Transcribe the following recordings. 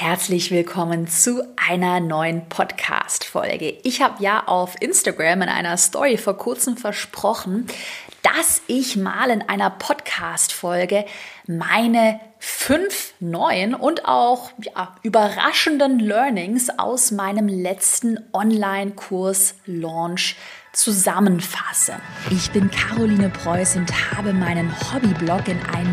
Herzlich willkommen zu einer neuen Podcast-Folge. Ich habe ja auf Instagram in einer Story vor kurzem versprochen, dass ich mal in einer Podcast-Folge meine fünf neuen und auch ja, überraschenden Learnings aus meinem letzten Online-Kurs Launch zusammenfasse. Ich bin Caroline Preuß und habe meinen Hobbyblog in ein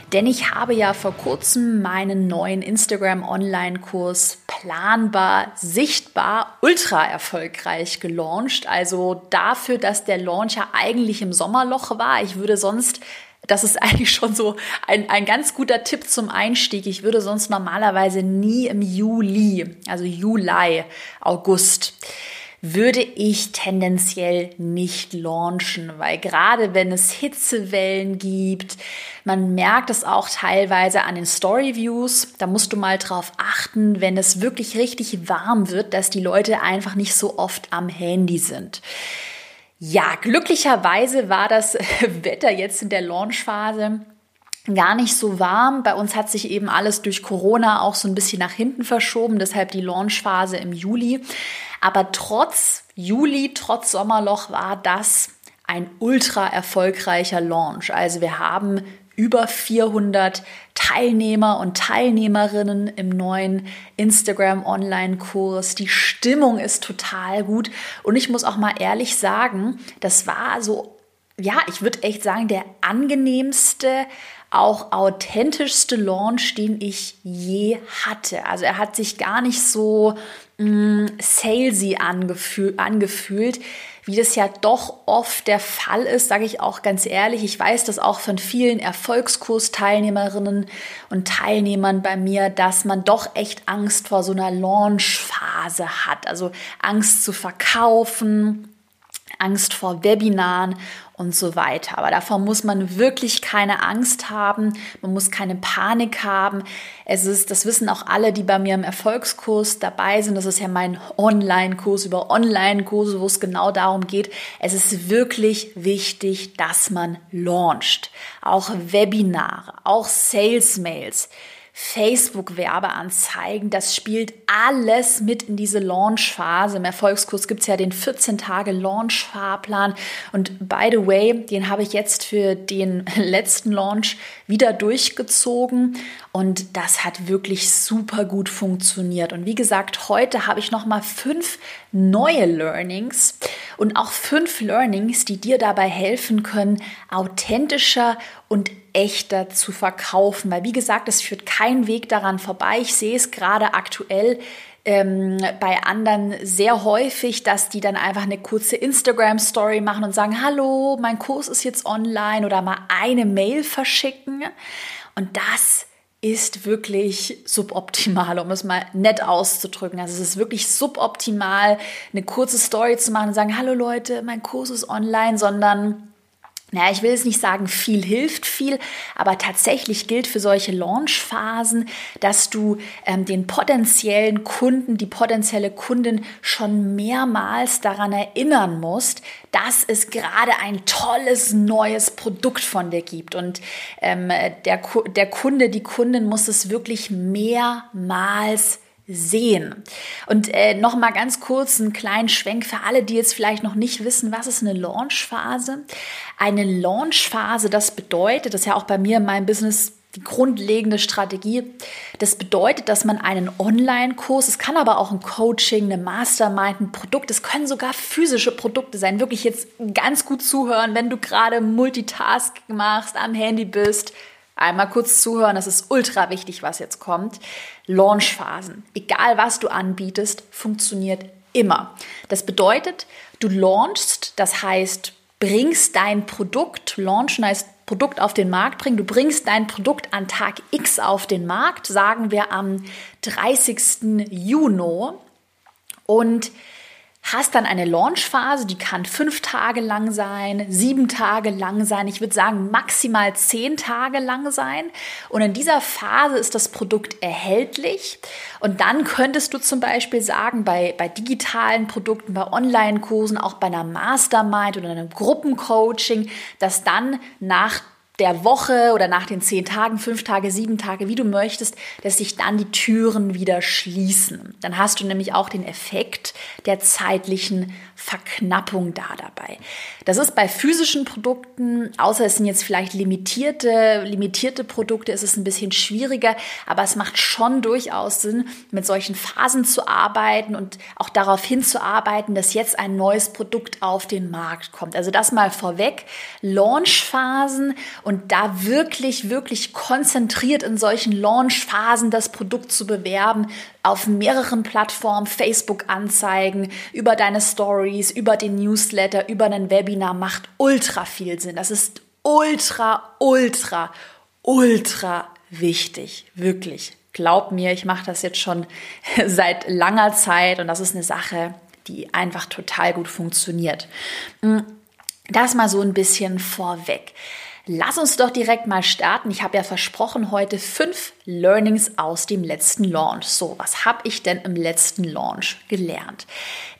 Denn ich habe ja vor kurzem meinen neuen Instagram Online-Kurs planbar, sichtbar, ultra erfolgreich gelauncht. Also dafür, dass der Launch ja eigentlich im Sommerloch war. Ich würde sonst das ist eigentlich schon so ein, ein ganz guter Tipp zum Einstieg. Ich würde sonst normalerweise nie im Juli, also Juli, August, würde ich tendenziell nicht launchen, weil gerade wenn es Hitzewellen gibt, man merkt es auch teilweise an den Storyviews, da musst du mal drauf achten, wenn es wirklich richtig warm wird, dass die Leute einfach nicht so oft am Handy sind. Ja, glücklicherweise war das Wetter jetzt in der Launchphase gar nicht so warm. Bei uns hat sich eben alles durch Corona auch so ein bisschen nach hinten verschoben, deshalb die Launchphase im Juli. Aber trotz Juli, trotz Sommerloch war das ein ultra erfolgreicher Launch. Also wir haben über 400 Teilnehmer und Teilnehmerinnen im neuen Instagram Online-Kurs. Die Stimmung ist total gut. Und ich muss auch mal ehrlich sagen, das war so, ja, ich würde echt sagen, der angenehmste, auch authentischste Launch, den ich je hatte. Also er hat sich gar nicht so mh, mm, salesy angefühl, angefühlt wie das ja doch oft der Fall ist, sage ich auch ganz ehrlich. Ich weiß das auch von vielen Erfolgskursteilnehmerinnen und Teilnehmern bei mir, dass man doch echt Angst vor so einer Launchphase hat. Also Angst zu verkaufen, Angst vor Webinaren und so weiter. Aber davor muss man wirklich keine Angst haben. Man muss keine Panik haben. Es ist, das wissen auch alle, die bei mir im Erfolgskurs dabei sind. Das ist ja mein Online-Kurs über Online-Kurse, wo es genau darum geht. Es ist wirklich wichtig, dass man launcht. Auch Webinare, auch Sales-Mails. Facebook-Werbeanzeigen, das spielt alles mit in diese Launch-Phase. Im Erfolgskurs gibt es ja den 14-Tage-Launch-Fahrplan. Und by the way, den habe ich jetzt für den letzten Launch wieder durchgezogen. Und das hat wirklich super gut funktioniert. Und wie gesagt, heute habe ich nochmal fünf neue Learnings und auch fünf Learnings, die dir dabei helfen können, authentischer und echter zu verkaufen. Weil wie gesagt, es führt kein Weg daran vorbei. Ich sehe es gerade aktuell ähm, bei anderen sehr häufig, dass die dann einfach eine kurze Instagram-Story machen und sagen, hallo, mein Kurs ist jetzt online oder mal eine Mail verschicken. Und das ist wirklich suboptimal, um es mal nett auszudrücken. Also es ist wirklich suboptimal, eine kurze Story zu machen und sagen, hallo Leute, mein Kurs ist online, sondern naja, ich will es nicht sagen, viel hilft viel, aber tatsächlich gilt für solche Launchphasen, dass du ähm, den potenziellen Kunden, die potenzielle Kundin schon mehrmals daran erinnern musst, dass es gerade ein tolles neues Produkt von dir gibt. Und ähm, der, der Kunde, die Kundin muss es wirklich mehrmals sehen. Und äh, noch mal ganz kurz einen kleinen Schwenk für alle, die jetzt vielleicht noch nicht wissen, was ist eine Launchphase? Eine Launchphase, das bedeutet, das ist ja auch bei mir in meinem Business die grundlegende Strategie. Das bedeutet, dass man einen Online-Kurs, es kann aber auch ein Coaching, eine Mastermind, ein Produkt, es können sogar physische Produkte sein. Wirklich jetzt ganz gut zuhören, wenn du gerade Multitask machst, am Handy bist, Einmal kurz zuhören, das ist ultra wichtig, was jetzt kommt. Launchphasen. Egal was du anbietest, funktioniert immer. Das bedeutet, du launchst, das heißt, bringst dein Produkt, launchen heißt Produkt auf den Markt bringen, du bringst dein Produkt an Tag X auf den Markt, sagen wir am 30. Juni und hast dann eine Launchphase, die kann fünf Tage lang sein, sieben Tage lang sein, ich würde sagen maximal zehn Tage lang sein. Und in dieser Phase ist das Produkt erhältlich. Und dann könntest du zum Beispiel sagen, bei, bei digitalen Produkten, bei Online-Kursen, auch bei einer Mastermind oder einem Gruppencoaching, dass dann nach der Woche oder nach den zehn Tagen, fünf Tage, sieben Tage, wie du möchtest, dass sich dann die Türen wieder schließen. Dann hast du nämlich auch den Effekt der zeitlichen Verknappung da dabei. Das ist bei physischen Produkten, außer es sind jetzt vielleicht limitierte, limitierte Produkte, ist es ein bisschen schwieriger, aber es macht schon durchaus Sinn, mit solchen Phasen zu arbeiten und auch darauf hinzuarbeiten, dass jetzt ein neues Produkt auf den Markt kommt. Also das mal vorweg, Launchphasen und da wirklich, wirklich konzentriert in solchen Launchphasen das Produkt zu bewerben, auf mehreren Plattformen, Facebook-Anzeigen, über deine Stories, über den Newsletter, über ein Webinar macht ultra viel Sinn. Das ist ultra, ultra, ultra wichtig. Wirklich. Glaub mir, ich mache das jetzt schon seit langer Zeit und das ist eine Sache, die einfach total gut funktioniert. Hm, das mal so ein bisschen vorweg. Lass uns doch direkt mal starten. Ich habe ja versprochen, heute fünf Learnings aus dem letzten Launch. So, was habe ich denn im letzten Launch gelernt?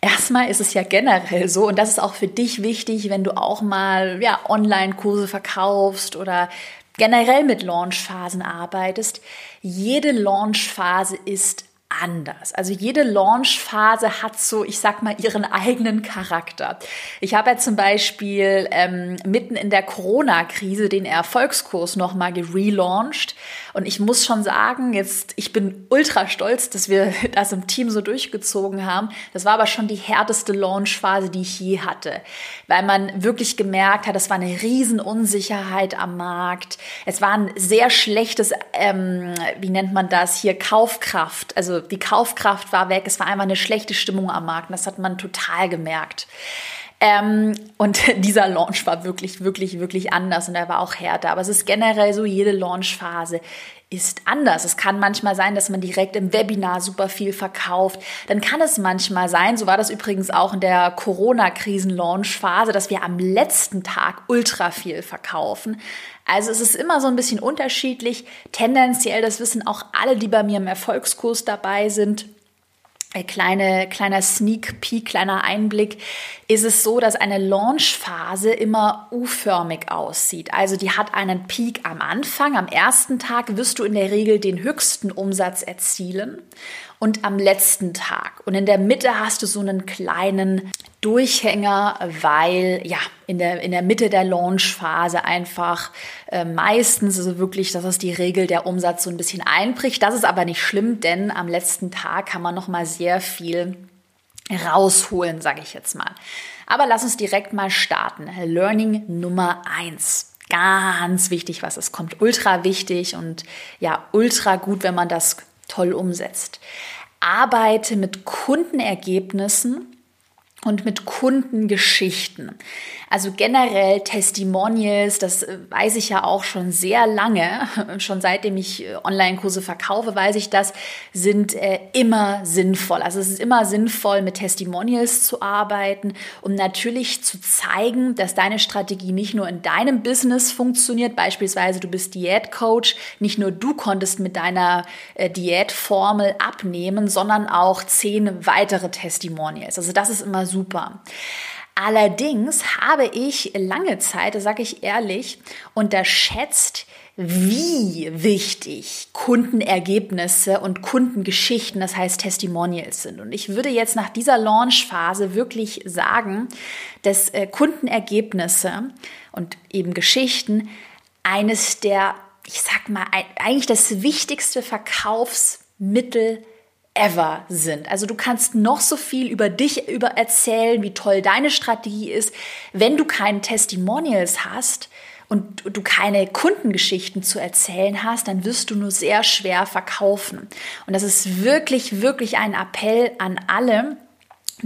Erstmal ist es ja generell so, und das ist auch für dich wichtig, wenn du auch mal ja, Online-Kurse verkaufst oder generell mit Launchphasen arbeitest. Jede Launchphase ist anders. Also jede Launchphase hat so, ich sag mal, ihren eigenen Charakter. Ich habe ja zum Beispiel ähm, mitten in der Corona-Krise den Erfolgskurs nochmal gelauncht und ich muss schon sagen, jetzt, ich bin ultra stolz, dass wir das im Team so durchgezogen haben. Das war aber schon die härteste Launchphase, die ich je hatte, weil man wirklich gemerkt hat, es war eine Riesenunsicherheit am Markt. Es war ein sehr schlechtes, ähm, wie nennt man das hier, Kaufkraft. Also die Kaufkraft war weg. Es war einfach eine schlechte Stimmung am Markt. Und das hat man total gemerkt. Ähm, und dieser Launch war wirklich, wirklich, wirklich anders und er war auch härter. Aber es ist generell so, jede Launchphase ist anders. Es kann manchmal sein, dass man direkt im Webinar super viel verkauft. Dann kann es manchmal sein, so war das übrigens auch in der Corona-Krisen-Launch-Phase, dass wir am letzten Tag ultra viel verkaufen. Also es ist immer so ein bisschen unterschiedlich. Tendenziell, das wissen auch alle, die bei mir im Erfolgskurs dabei sind, kleine, kleiner Sneak Peek, kleiner Einblick, ist es so, dass eine Launchphase immer U-förmig aussieht. Also die hat einen Peak am Anfang. Am ersten Tag wirst du in der Regel den höchsten Umsatz erzielen und am letzten Tag. Und in der Mitte hast du so einen kleinen Durchhänger, weil ja in der, in der Mitte der Launchphase einfach äh, meistens, also wirklich, das ist die Regel, der Umsatz so ein bisschen einbricht. Das ist aber nicht schlimm, denn am letzten Tag kann man noch mal sehr viel rausholen, sage ich jetzt mal. Aber lass uns direkt mal starten. Learning Nummer eins ganz wichtig, was es kommt. Ultra wichtig und ja, ultra gut, wenn man das toll umsetzt. Arbeite mit Kundenergebnissen und mit Kundengeschichten. Also generell Testimonials, das äh, weiß ich ja auch schon sehr lange, schon seitdem ich äh, Online-Kurse verkaufe, weiß ich das, sind äh, immer sinnvoll. Also es ist immer sinnvoll, mit Testimonials zu arbeiten, um natürlich zu zeigen, dass deine Strategie nicht nur in deinem Business funktioniert, beispielsweise du bist Diätcoach, nicht nur du konntest mit deiner Diätformel abnehmen, sondern auch zehn weitere Testimonials. Also das ist immer super. Allerdings habe ich lange Zeit, das sage ich ehrlich, unterschätzt, wie wichtig Kundenergebnisse und Kundengeschichten, das heißt Testimonials sind. Und ich würde jetzt nach dieser Launchphase wirklich sagen, dass äh, Kundenergebnisse und eben Geschichten eines der, ich sag mal, eigentlich das wichtigste Verkaufsmittel ever sind. Also du kannst noch so viel über dich über erzählen, wie toll deine Strategie ist, wenn du keine Testimonials hast und du keine Kundengeschichten zu erzählen hast, dann wirst du nur sehr schwer verkaufen. Und das ist wirklich wirklich ein Appell an alle,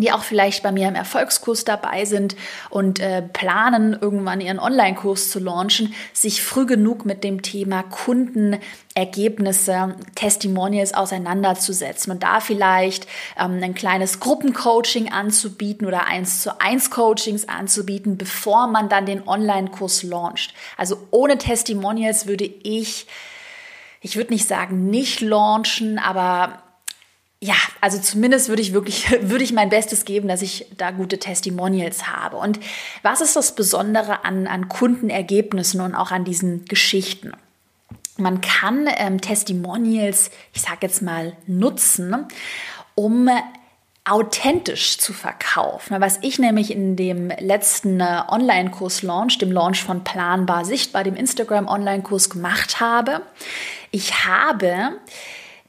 die auch vielleicht bei mir im Erfolgskurs dabei sind und äh, planen, irgendwann ihren Online-Kurs zu launchen, sich früh genug mit dem Thema Kundenergebnisse, Testimonials auseinanderzusetzen und da vielleicht ähm, ein kleines Gruppencoaching anzubieten oder eins zu eins Coachings anzubieten, bevor man dann den Online-Kurs launcht. Also ohne Testimonials würde ich ich würde nicht sagen nicht launchen, aber ja, also zumindest würde ich wirklich, würde ich mein Bestes geben, dass ich da gute Testimonials habe. Und was ist das Besondere an, an Kundenergebnissen und auch an diesen Geschichten? Man kann ähm, Testimonials, ich sage jetzt mal, nutzen, um authentisch zu verkaufen. Was ich nämlich in dem letzten äh, Online-Kurs Launch, dem Launch von Planbar Sichtbar, dem Instagram Online-Kurs gemacht habe, ich habe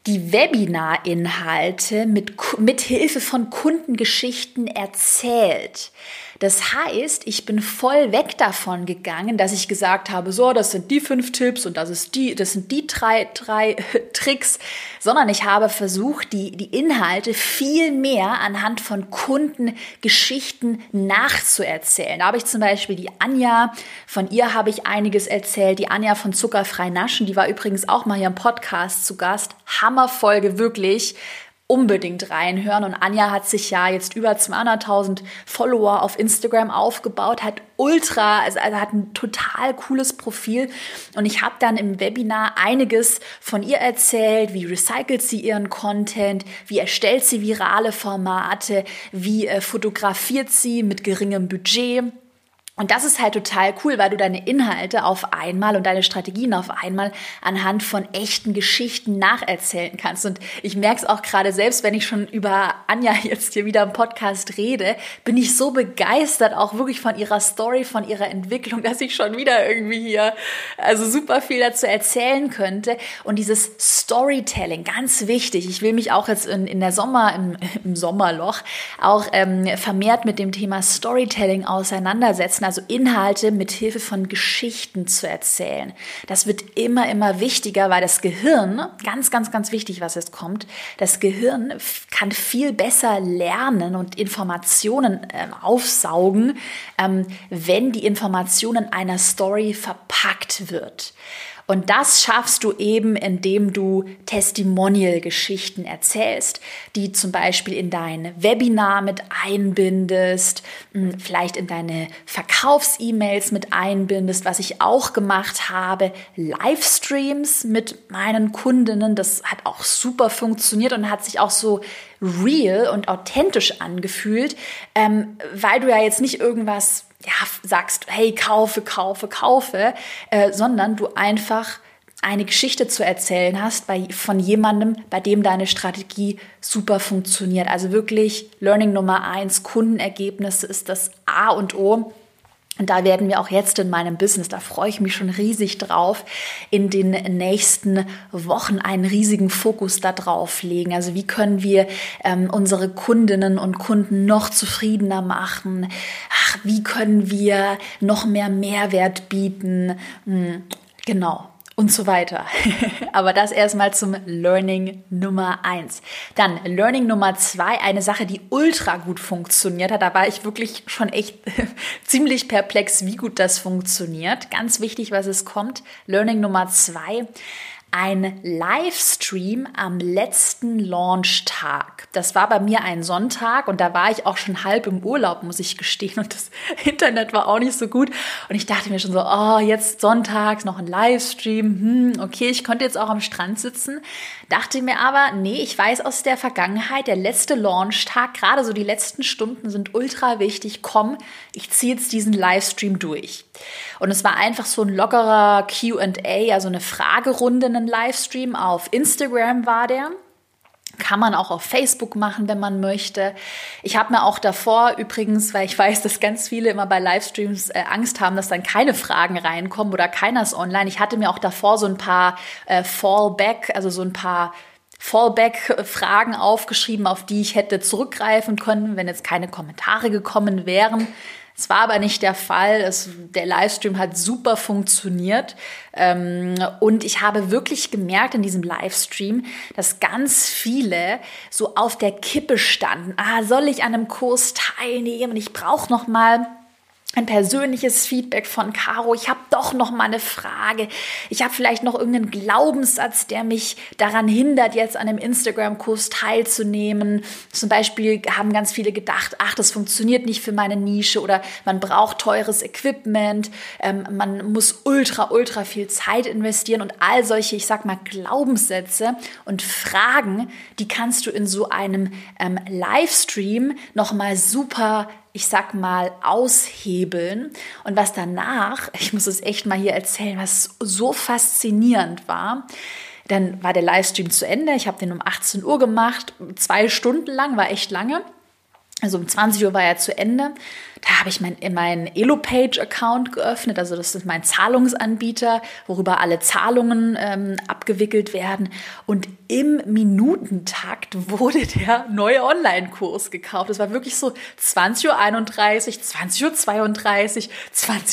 die Webinar-Inhalte mit, mit Hilfe von Kundengeschichten erzählt. Das heißt, ich bin voll weg davon gegangen, dass ich gesagt habe, so, das sind die fünf Tipps und das ist die, das sind die drei, drei Tricks, sondern ich habe versucht, die, die Inhalte viel mehr anhand von Kundengeschichten nachzuerzählen. Da habe ich zum Beispiel die Anja, von ihr habe ich einiges erzählt, die Anja von Zuckerfrei Naschen, die war übrigens auch mal hier im Podcast zu Gast. Hammerfolge, wirklich unbedingt reinhören. Und Anja hat sich ja jetzt über 200.000 Follower auf Instagram aufgebaut, hat ultra, also, also hat ein total cooles Profil. Und ich habe dann im Webinar einiges von ihr erzählt, wie recycelt sie ihren Content, wie erstellt sie virale Formate, wie äh, fotografiert sie mit geringem Budget. Und das ist halt total cool, weil du deine Inhalte auf einmal und deine Strategien auf einmal anhand von echten Geschichten nacherzählen kannst. Und ich merke es auch gerade selbst, wenn ich schon über Anja jetzt hier wieder im Podcast rede, bin ich so begeistert auch wirklich von ihrer Story, von ihrer Entwicklung, dass ich schon wieder irgendwie hier also super viel dazu erzählen könnte. Und dieses Storytelling, ganz wichtig. Ich will mich auch jetzt in, in der Sommer, im, im Sommerloch auch ähm, vermehrt mit dem Thema Storytelling auseinandersetzen also Inhalte mit Hilfe von Geschichten zu erzählen. Das wird immer, immer wichtiger, weil das Gehirn, ganz, ganz, ganz wichtig, was jetzt kommt, das Gehirn kann viel besser lernen und Informationen äh, aufsaugen, ähm, wenn die Information in einer Story verpackt wird. Und das schaffst du eben, indem du Testimonial-Geschichten erzählst, die zum Beispiel in dein Webinar mit einbindest, hm, vielleicht in deine Verkaufs-E-Mails mit einbindest, was ich auch gemacht habe, Livestreams mit meinen Kundinnen. Das hat auch super funktioniert und hat sich auch so real und authentisch angefühlt, ähm, weil du ja jetzt nicht irgendwas ja, sagst, hey, kaufe, kaufe, kaufe, äh, sondern du einfach eine Geschichte zu erzählen hast bei, von jemandem, bei dem deine Strategie super funktioniert. Also wirklich Learning Nummer eins, Kundenergebnisse ist das A und O. Und da werden wir auch jetzt in meinem Business, da freue ich mich schon riesig drauf, in den nächsten Wochen einen riesigen Fokus darauf legen. Also wie können wir ähm, unsere Kundinnen und Kunden noch zufriedener machen? Ach, wie können wir noch mehr Mehrwert bieten? Hm, genau und so weiter. Aber das erstmal zum Learning Nummer eins. Dann Learning Nummer zwei, eine Sache, die ultra gut funktioniert hat. Da war ich wirklich schon echt ziemlich perplex, wie gut das funktioniert. Ganz wichtig, was es kommt. Learning Nummer zwei ein Livestream am letzten Launchtag. Das war bei mir ein Sonntag und da war ich auch schon halb im Urlaub, muss ich gestehen. Und das Internet war auch nicht so gut. Und ich dachte mir schon so, oh, jetzt sonntags noch ein Livestream. Hm, okay, ich konnte jetzt auch am Strand sitzen. Dachte mir aber, nee, ich weiß aus der Vergangenheit, der letzte Launchtag, gerade so die letzten Stunden sind ultra wichtig. Komm, ich ziehe jetzt diesen Livestream durch. Und es war einfach so ein lockerer QA, also eine Fragerunde, einen Livestream. Auf Instagram war der. Kann man auch auf Facebook machen, wenn man möchte. Ich habe mir auch davor übrigens, weil ich weiß, dass ganz viele immer bei Livestreams äh, Angst haben, dass dann keine Fragen reinkommen oder keiner ist online. Ich hatte mir auch davor so ein paar äh, Fallback, also so ein paar Fallback-Fragen aufgeschrieben, auf die ich hätte zurückgreifen können, wenn jetzt keine Kommentare gekommen wären. Es war aber nicht der Fall. Es, der Livestream hat super funktioniert. Ähm, und ich habe wirklich gemerkt in diesem Livestream, dass ganz viele so auf der Kippe standen. Ah, soll ich an einem Kurs teilnehmen? Ich brauche noch mal ein persönliches Feedback von Caro. Ich habe doch noch mal eine Frage. Ich habe vielleicht noch irgendeinen Glaubenssatz, der mich daran hindert, jetzt an einem Instagram-Kurs teilzunehmen. Zum Beispiel haben ganz viele gedacht, ach, das funktioniert nicht für meine Nische oder man braucht teures Equipment, ähm, man muss ultra, ultra viel Zeit investieren und all solche, ich sag mal, Glaubenssätze und Fragen, die kannst du in so einem ähm, Livestream noch mal super ich sag mal, aushebeln. Und was danach, ich muss es echt mal hier erzählen, was so faszinierend war, dann war der Livestream zu Ende. Ich habe den um 18 Uhr gemacht, zwei Stunden lang, war echt lange. Also um 20 Uhr war er zu Ende. Da habe ich meinen mein Elopage-Account geöffnet, also das ist mein Zahlungsanbieter, worüber alle Zahlungen ähm, abgewickelt werden. Und im Minutentakt wurde der neue Online-Kurs gekauft. Das war wirklich so 20.31 Uhr, 20.32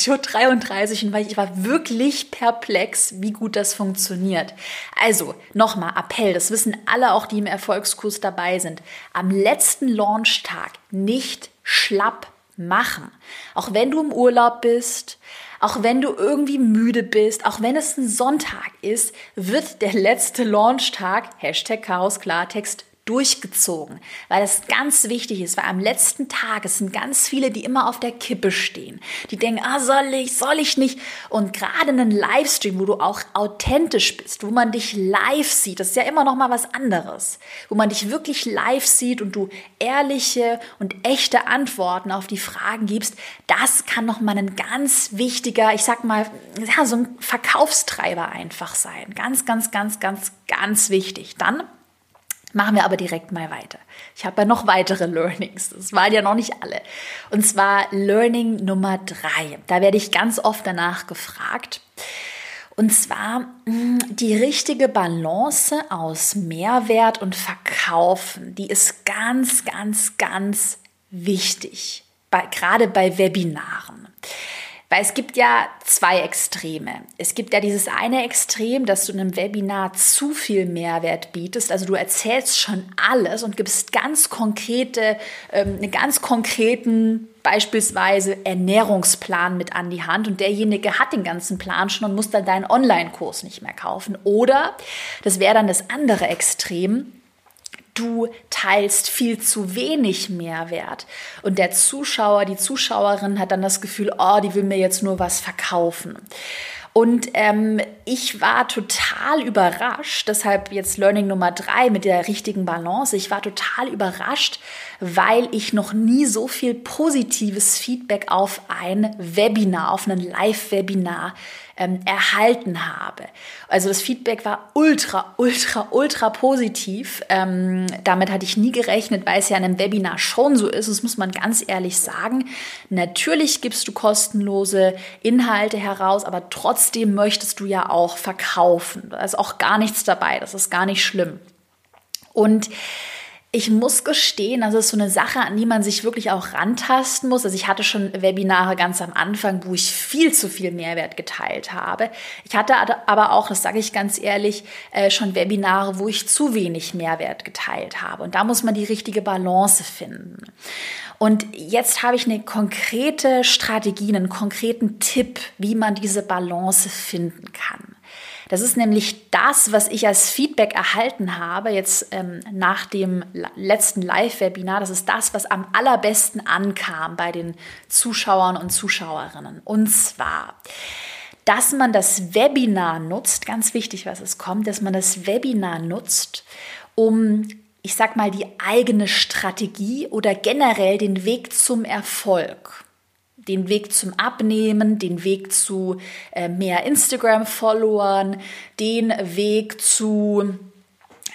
Uhr, 20.33 Uhr. Und ich war wirklich perplex, wie gut das funktioniert. Also nochmal Appell, das wissen alle auch, die im Erfolgskurs dabei sind. Am letzten Launchtag nicht schlapp machen. Auch wenn du im Urlaub bist, auch wenn du irgendwie müde bist, auch wenn es ein Sonntag ist, wird der letzte Launchtag, Hashtag Chaos Klartext, durchgezogen, weil es ganz wichtig ist, weil am letzten Tag, es sind ganz viele, die immer auf der Kippe stehen, die denken, ah, soll ich, soll ich nicht? Und gerade einen Livestream, wo du auch authentisch bist, wo man dich live sieht, das ist ja immer noch mal was anderes, wo man dich wirklich live sieht und du ehrliche und echte Antworten auf die Fragen gibst, das kann noch mal ein ganz wichtiger, ich sag mal, ja, so ein Verkaufstreiber einfach sein. Ganz, ganz, ganz, ganz, ganz wichtig. Dann Machen wir aber direkt mal weiter. Ich habe ja noch weitere Learnings. Das waren ja noch nicht alle. Und zwar Learning Nummer drei. Da werde ich ganz oft danach gefragt. Und zwar hm, die richtige Balance aus Mehrwert und Verkaufen. Die ist ganz, ganz, ganz wichtig. Bei, gerade bei Webinaren. Weil es gibt ja zwei Extreme. Es gibt ja dieses eine Extrem, dass du in einem Webinar zu viel Mehrwert bietest. Also du erzählst schon alles und gibst ganz konkrete, ähm, einen ganz konkreten beispielsweise Ernährungsplan mit an die Hand und derjenige hat den ganzen Plan schon und muss dann deinen Online-Kurs nicht mehr kaufen. Oder, das wäre dann das andere Extrem, du teilst viel zu wenig Mehrwert. Und der Zuschauer, die Zuschauerin hat dann das Gefühl, oh, die will mir jetzt nur was verkaufen. Und ähm, ich war total überrascht, deshalb jetzt Learning Nummer drei mit der richtigen Balance. Ich war total überrascht, weil ich noch nie so viel positives Feedback auf ein Webinar, auf ein Live-Webinar ähm, erhalten habe. Also das Feedback war ultra, ultra, ultra positiv. Ähm, damit hatte ich nie gerechnet, weil es ja in einem Webinar schon so ist. Das muss man ganz ehrlich sagen. Natürlich gibst du kostenlose Inhalte heraus, aber trotzdem möchtest du ja auch verkaufen. Da ist auch gar nichts dabei. Das ist gar nicht schlimm. Und ich muss gestehen, das ist so eine Sache, an die man sich wirklich auch rantasten muss. Also ich hatte schon Webinare ganz am Anfang, wo ich viel zu viel Mehrwert geteilt habe. Ich hatte aber auch, das sage ich ganz ehrlich, äh, schon Webinare, wo ich zu wenig Mehrwert geteilt habe. Und da muss man die richtige Balance finden. Und jetzt habe ich eine konkrete Strategie, einen konkreten Tipp, wie man diese Balance finden kann. Das ist nämlich das, was ich als Feedback erhalten habe, jetzt ähm, nach dem letzten Live-Webinar. Das ist das, was am allerbesten ankam bei den Zuschauern und Zuschauerinnen. Und zwar, dass man das Webinar nutzt, ganz wichtig, was es kommt, dass man das Webinar nutzt, um ich sag mal, die eigene Strategie oder generell den Weg zum Erfolg den Weg zum Abnehmen, den Weg zu äh, mehr Instagram-Followern, den Weg zu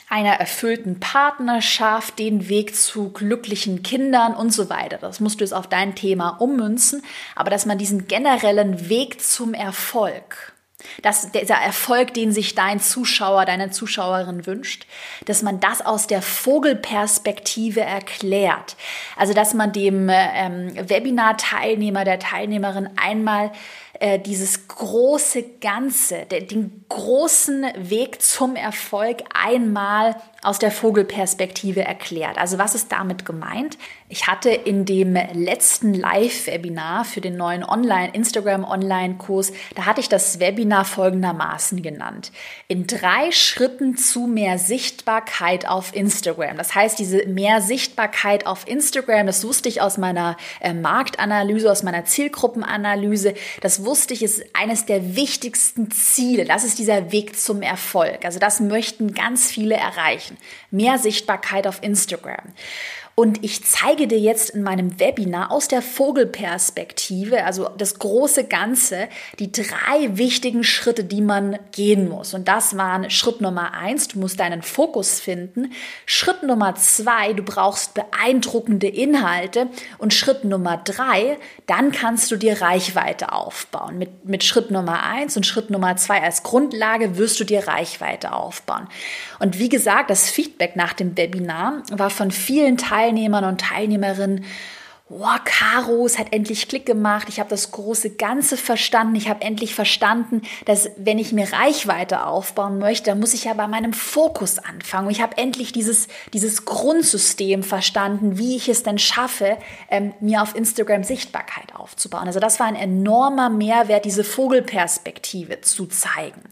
einer erfüllten Partnerschaft, den Weg zu glücklichen Kindern und so weiter. Das musst du jetzt auf dein Thema ummünzen, aber dass man diesen generellen Weg zum Erfolg, dass dieser Erfolg, den sich dein Zuschauer, deine Zuschauerin wünscht, dass man das aus der Vogelperspektive erklärt. Also dass man dem ähm, Webinar-Teilnehmer, der Teilnehmerin einmal äh, dieses große Ganze, den großen Weg zum Erfolg einmal aus der Vogelperspektive erklärt. Also was ist damit gemeint? Ich hatte in dem letzten Live-Webinar für den neuen Online Instagram Online-Kurs, da hatte ich das Webinar folgendermaßen genannt: In drei Schritten zu mehr Sichtbarkeit auf Instagram. Das heißt, diese mehr Sichtbarkeit auf Instagram, das wusste ich aus meiner äh, Marktanalyse, aus meiner Zielgruppenanalyse. Das wusste ich, ist eines der wichtigsten Ziele. Das ist dieser Weg zum Erfolg. Also das möchten ganz viele erreichen. Mehr Sichtbarkeit auf Instagram. Und ich zeige dir jetzt in meinem Webinar aus der Vogelperspektive, also das große Ganze, die drei wichtigen Schritte, die man gehen muss. Und das waren Schritt Nummer eins, du musst deinen Fokus finden. Schritt Nummer zwei, du brauchst beeindruckende Inhalte. Und Schritt Nummer drei, dann kannst du dir Reichweite aufbauen. Mit, mit Schritt Nummer eins und Schritt Nummer zwei als Grundlage wirst du dir Reichweite aufbauen. Und wie gesagt, das Feedback nach dem Webinar war von vielen Teilen Teilnehmern und Teilnehmerinnen, Wow, Caro, es hat endlich Klick gemacht. Ich habe das große Ganze verstanden. Ich habe endlich verstanden, dass wenn ich mir Reichweite aufbauen möchte, dann muss ich ja bei meinem Fokus anfangen. Ich habe endlich dieses, dieses Grundsystem verstanden, wie ich es denn schaffe, ähm, mir auf Instagram Sichtbarkeit aufzubauen. Also das war ein enormer Mehrwert, diese Vogelperspektive zu zeigen.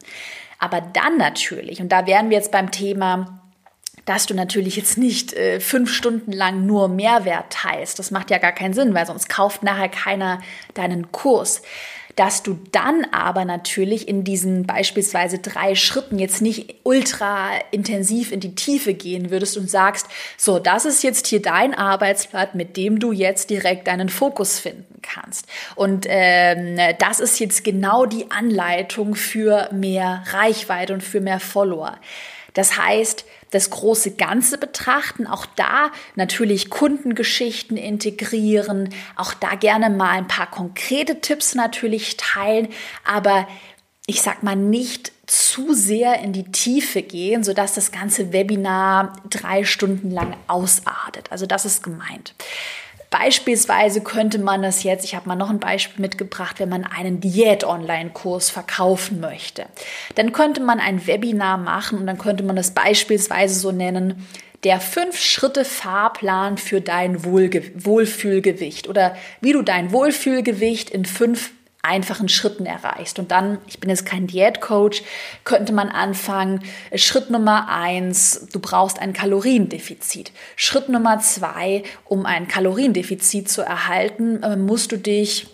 Aber dann natürlich, und da wären wir jetzt beim Thema dass du natürlich jetzt nicht äh, fünf Stunden lang nur Mehrwert teilst. Das macht ja gar keinen Sinn, weil sonst kauft nachher keiner deinen Kurs. Dass du dann aber natürlich in diesen beispielsweise drei Schritten jetzt nicht ultra intensiv in die Tiefe gehen würdest und sagst, so, das ist jetzt hier dein Arbeitsblatt, mit dem du jetzt direkt deinen Fokus finden kannst. Und ähm, das ist jetzt genau die Anleitung für mehr Reichweite und für mehr Follower. Das heißt, das große Ganze betrachten, auch da natürlich Kundengeschichten integrieren, auch da gerne mal ein paar konkrete Tipps natürlich teilen, aber ich sag mal nicht zu sehr in die Tiefe gehen, sodass das ganze Webinar drei Stunden lang ausartet. Also das ist gemeint. Beispielsweise könnte man das jetzt, ich habe mal noch ein Beispiel mitgebracht, wenn man einen Diät-Online-Kurs verkaufen möchte. Dann könnte man ein Webinar machen und dann könnte man das beispielsweise so nennen, der Fünf-Schritte-Fahrplan für dein Wohlge Wohlfühlgewicht oder wie du dein Wohlfühlgewicht in fünf einfachen Schritten erreichst. Und dann, ich bin jetzt kein Diätcoach, könnte man anfangen, Schritt Nummer eins, du brauchst ein Kaloriendefizit. Schritt Nummer zwei, um ein Kaloriendefizit zu erhalten, äh, musst du dich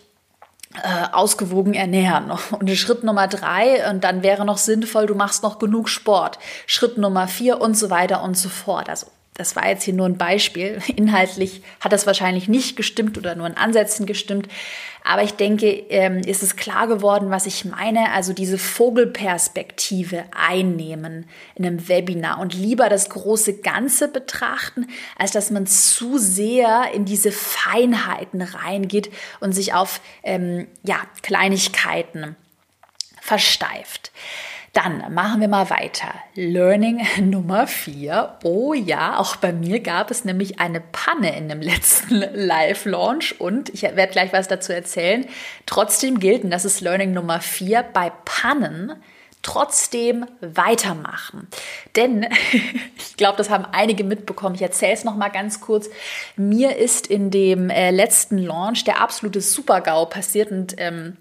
äh, ausgewogen ernähren. Und Schritt Nummer drei, und dann wäre noch sinnvoll, du machst noch genug Sport. Schritt Nummer vier und so weiter und so fort. Also das war jetzt hier nur ein Beispiel. Inhaltlich hat das wahrscheinlich nicht gestimmt oder nur in Ansätzen gestimmt. Aber ich denke, ähm, ist es klar geworden, was ich meine. Also diese Vogelperspektive einnehmen in einem Webinar und lieber das große Ganze betrachten, als dass man zu sehr in diese Feinheiten reingeht und sich auf ähm, ja, Kleinigkeiten versteift. Dann machen wir mal weiter. Learning Nummer vier. Oh ja, auch bei mir gab es nämlich eine Panne in dem letzten Live-Launch und ich werde gleich was dazu erzählen. Trotzdem gilt, und das ist Learning Nummer vier, bei Pannen trotzdem weitermachen. Denn ich glaube, das haben einige mitbekommen. Ich erzähle es noch mal ganz kurz. Mir ist in dem äh, letzten Launch der absolute Super-GAU passiert und ähm,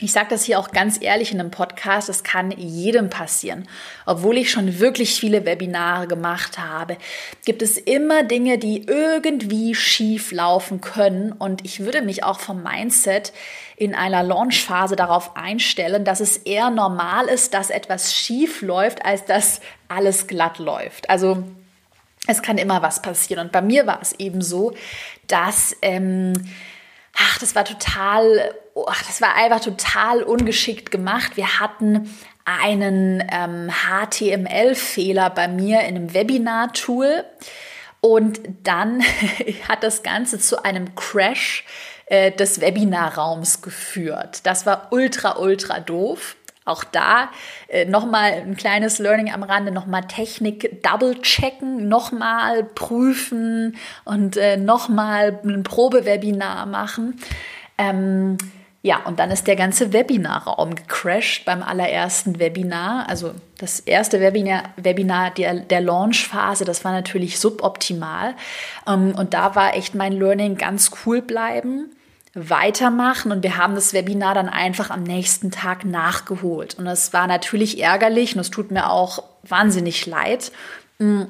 ich sage das hier auch ganz ehrlich in einem Podcast, es kann jedem passieren. Obwohl ich schon wirklich viele Webinare gemacht habe, gibt es immer Dinge, die irgendwie schief laufen können. Und ich würde mich auch vom Mindset in einer Launchphase darauf einstellen, dass es eher normal ist, dass etwas schief läuft, als dass alles glatt läuft. Also es kann immer was passieren. Und bei mir war es eben so, dass... Ähm, ach, das war total, ach, das war einfach total ungeschickt gemacht. Wir hatten einen ähm, HTML-Fehler bei mir in einem Webinar-Tool und dann hat das Ganze zu einem Crash äh, des Webinarraums geführt. Das war ultra, ultra doof. Auch da äh, nochmal ein kleines Learning am Rande, nochmal Technik double checken, nochmal prüfen und äh, nochmal ein Probewebinar machen. Ähm, ja, und dann ist der ganze Webinarraum gecrashed beim allerersten Webinar. Also das erste Webinar, Webinar der, der Launchphase, das war natürlich suboptimal. Ähm, und da war echt mein Learning ganz cool bleiben weitermachen und wir haben das Webinar dann einfach am nächsten Tag nachgeholt. Und das war natürlich ärgerlich und es tut mir auch wahnsinnig leid. Mm,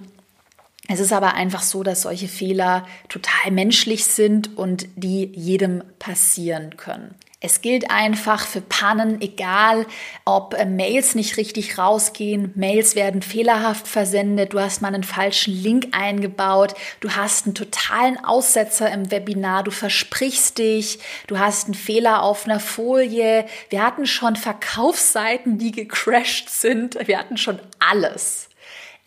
es ist aber einfach so, dass solche Fehler total menschlich sind und die jedem passieren können. Es gilt einfach für Pannen, egal ob äh, Mails nicht richtig rausgehen, Mails werden fehlerhaft versendet, du hast mal einen falschen Link eingebaut, du hast einen totalen Aussetzer im Webinar, du versprichst dich, du hast einen Fehler auf einer Folie. Wir hatten schon Verkaufsseiten, die gecrashed sind, wir hatten schon alles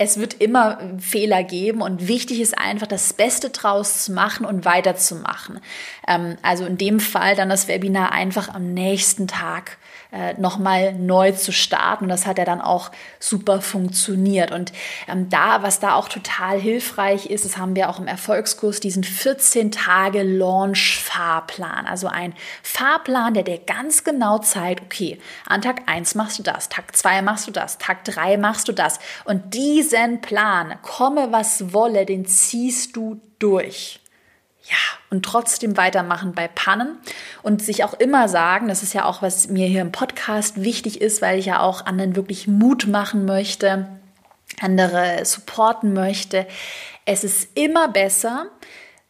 es wird immer Fehler geben und wichtig ist einfach, das Beste draus zu machen und weiterzumachen. Ähm, also in dem Fall dann das Webinar einfach am nächsten Tag äh, nochmal neu zu starten. Und das hat ja dann auch super funktioniert. Und ähm, da, was da auch total hilfreich ist, das haben wir auch im Erfolgskurs, diesen 14 Tage Launch-Fahrplan. Also ein Fahrplan, der dir ganz genau zeigt, okay, an Tag 1 machst du das, Tag 2 machst du das, Tag 3 machst du das. Und diesen Plan, komme was wolle, den ziehst du durch ja, und trotzdem weitermachen bei Pannen und sich auch immer sagen, das ist ja auch, was mir hier im Podcast wichtig ist, weil ich ja auch anderen wirklich Mut machen möchte, andere supporten möchte. Es ist immer besser,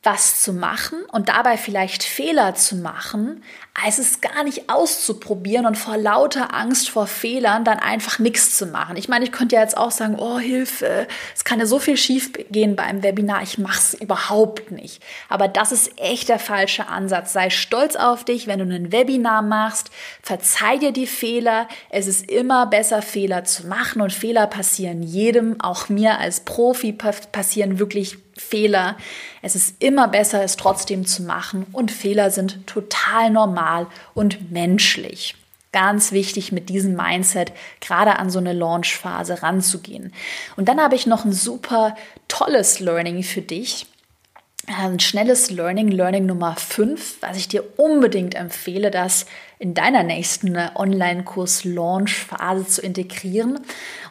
was zu machen und dabei vielleicht Fehler zu machen, als es gar nicht auszuprobieren und vor lauter Angst vor Fehlern dann einfach nichts zu machen. Ich meine, ich könnte ja jetzt auch sagen, oh Hilfe, es kann ja so viel schief gehen beim Webinar, ich mache es überhaupt nicht. Aber das ist echt der falsche Ansatz. Sei stolz auf dich, wenn du ein Webinar machst, verzeih dir die Fehler. Es ist immer besser, Fehler zu machen und Fehler passieren jedem, auch mir als Profi passieren wirklich Fehler. Es ist immer besser, es trotzdem zu machen und Fehler sind total normal und menschlich. Ganz wichtig mit diesem Mindset gerade an so eine Launchphase ranzugehen. Und dann habe ich noch ein super tolles Learning für dich. Ein schnelles Learning, Learning Nummer 5, was ich dir unbedingt empfehle, das in deiner nächsten Online-Kurs-Launch-Phase zu integrieren.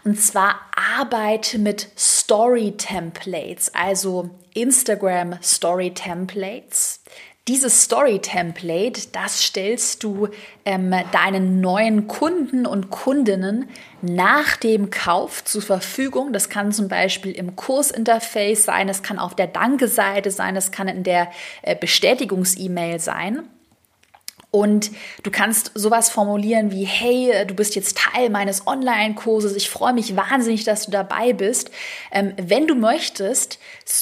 Und zwar arbeite mit Story-Templates, also Instagram Story-Templates. Dieses Story-Template, das stellst du ähm, deinen neuen Kunden und Kundinnen nach dem Kauf zur Verfügung. Das kann zum Beispiel im Kursinterface sein, es kann auf der Danke-Seite sein, es kann in der äh, Bestätigungs-E-Mail sein. Und du kannst sowas formulieren wie, hey, du bist jetzt Teil meines Online-Kurses, ich freue mich wahnsinnig, dass du dabei bist. Ähm, wenn du möchtest,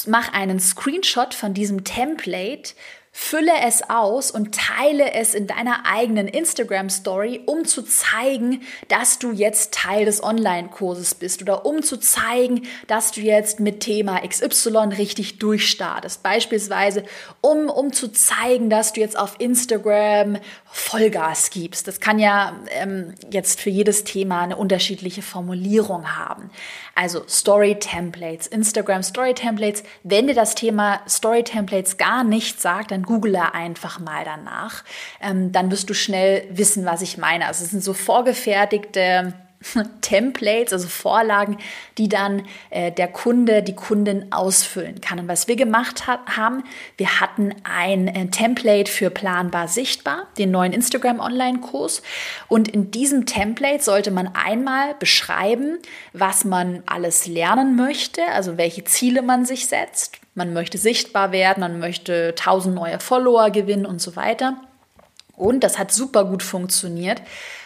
mach einen Screenshot von diesem Template, Fülle es aus und teile es in deiner eigenen Instagram Story, um zu zeigen, dass du jetzt Teil des Online-Kurses bist oder um zu zeigen, dass du jetzt mit Thema XY richtig durchstartest. Beispielsweise, um, um zu zeigen, dass du jetzt auf Instagram Vollgas gibst. Das kann ja ähm, jetzt für jedes Thema eine unterschiedliche Formulierung haben. Also Story Templates, Instagram Story Templates. Wenn dir das Thema Story Templates gar nicht sagt, dann google einfach mal danach. Ähm, dann wirst du schnell wissen, was ich meine. Also es sind so vorgefertigte Templates, also Vorlagen, die dann äh, der Kunde, die Kundin ausfüllen kann. Und was wir gemacht hat, haben, wir hatten ein äh, Template für planbar sichtbar, den neuen Instagram Online-Kurs. Und in diesem Template sollte man einmal beschreiben, was man alles lernen möchte, also welche Ziele man sich setzt. Man möchte sichtbar werden, man möchte 1000 neue Follower gewinnen und so weiter. Und das hat super gut funktioniert.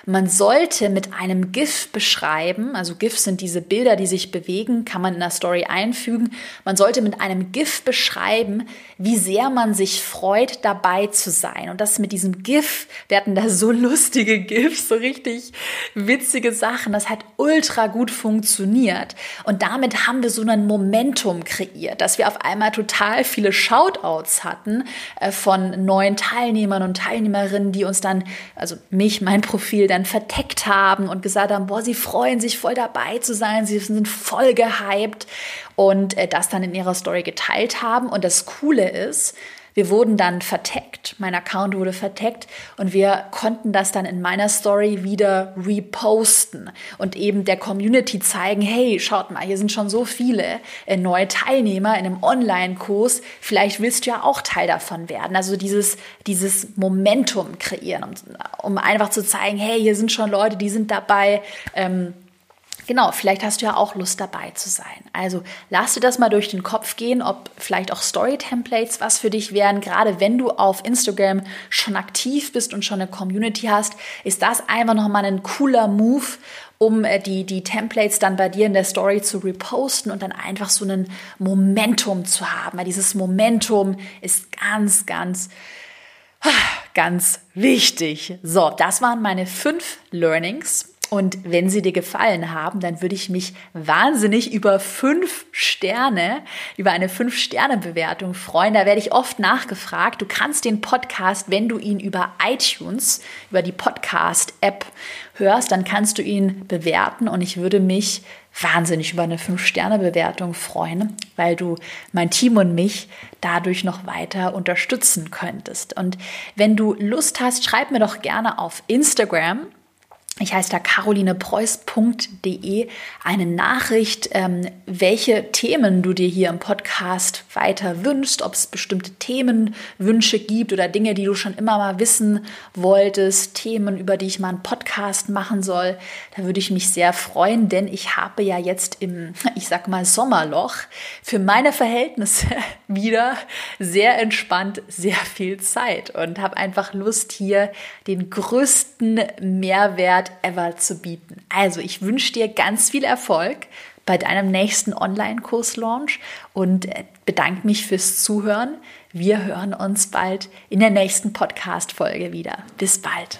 Man sollte mit einem GIF beschreiben, also GIFs sind diese Bilder, die sich bewegen, kann man in der Story einfügen. Man sollte mit einem GIF beschreiben, wie sehr man sich freut, dabei zu sein. Und das mit diesem GIF, wir hatten da so lustige GIFs, so richtig witzige Sachen. Das hat ultra gut funktioniert. Und damit haben wir so ein Momentum kreiert, dass wir auf einmal total viele Shoutouts hatten äh, von neuen Teilnehmern und Teilnehmerinnen, die uns dann, also mich, mein Profil dann verteckt haben und gesagt haben, boah, sie freuen sich voll dabei zu sein, sie sind voll gehypt und äh, das dann in ihrer Story geteilt haben. Und das Coole ist, wir wurden dann verteckt, mein Account wurde verteckt und wir konnten das dann in meiner Story wieder reposten und eben der Community zeigen, hey, schaut mal, hier sind schon so viele äh, neue Teilnehmer in einem Online-Kurs, vielleicht willst du ja auch Teil davon werden. Also dieses, dieses Momentum kreieren, um, um einfach zu zeigen, hey, hier sind schon Leute, die sind dabei. Ähm, Genau, vielleicht hast du ja auch Lust dabei zu sein. Also lass dir das mal durch den Kopf gehen, ob vielleicht auch Story-Templates was für dich wären. Gerade wenn du auf Instagram schon aktiv bist und schon eine Community hast, ist das einfach nochmal ein cooler Move, um äh, die, die Templates dann bei dir in der Story zu reposten und dann einfach so ein Momentum zu haben. Weil dieses Momentum ist ganz, ganz, ganz wichtig. So, das waren meine fünf Learnings und wenn sie dir gefallen haben, dann würde ich mich wahnsinnig über fünf Sterne, über eine fünf Sterne Bewertung freuen. Da werde ich oft nachgefragt. Du kannst den Podcast, wenn du ihn über iTunes, über die Podcast App hörst, dann kannst du ihn bewerten und ich würde mich wahnsinnig über eine fünf Sterne Bewertung freuen, weil du mein Team und mich dadurch noch weiter unterstützen könntest. Und wenn du Lust hast, schreib mir doch gerne auf Instagram ich heiße da carolinepreuß.de eine Nachricht, ähm, welche Themen du dir hier im Podcast weiter wünschst, ob es bestimmte Themenwünsche gibt oder Dinge, die du schon immer mal wissen wolltest, Themen, über die ich mal einen Podcast machen soll. Da würde ich mich sehr freuen, denn ich habe ja jetzt im, ich sag mal, Sommerloch für meine Verhältnisse wieder sehr entspannt sehr viel Zeit und habe einfach Lust, hier den größten Mehrwert Mehrwert ever zu bieten. Also ich wünsche dir ganz viel Erfolg bei deinem nächsten Online-Kurs-Launch und äh, bedanke mich fürs Zuhören. Wir hören uns bald in der nächsten Podcast-Folge wieder. Bis bald.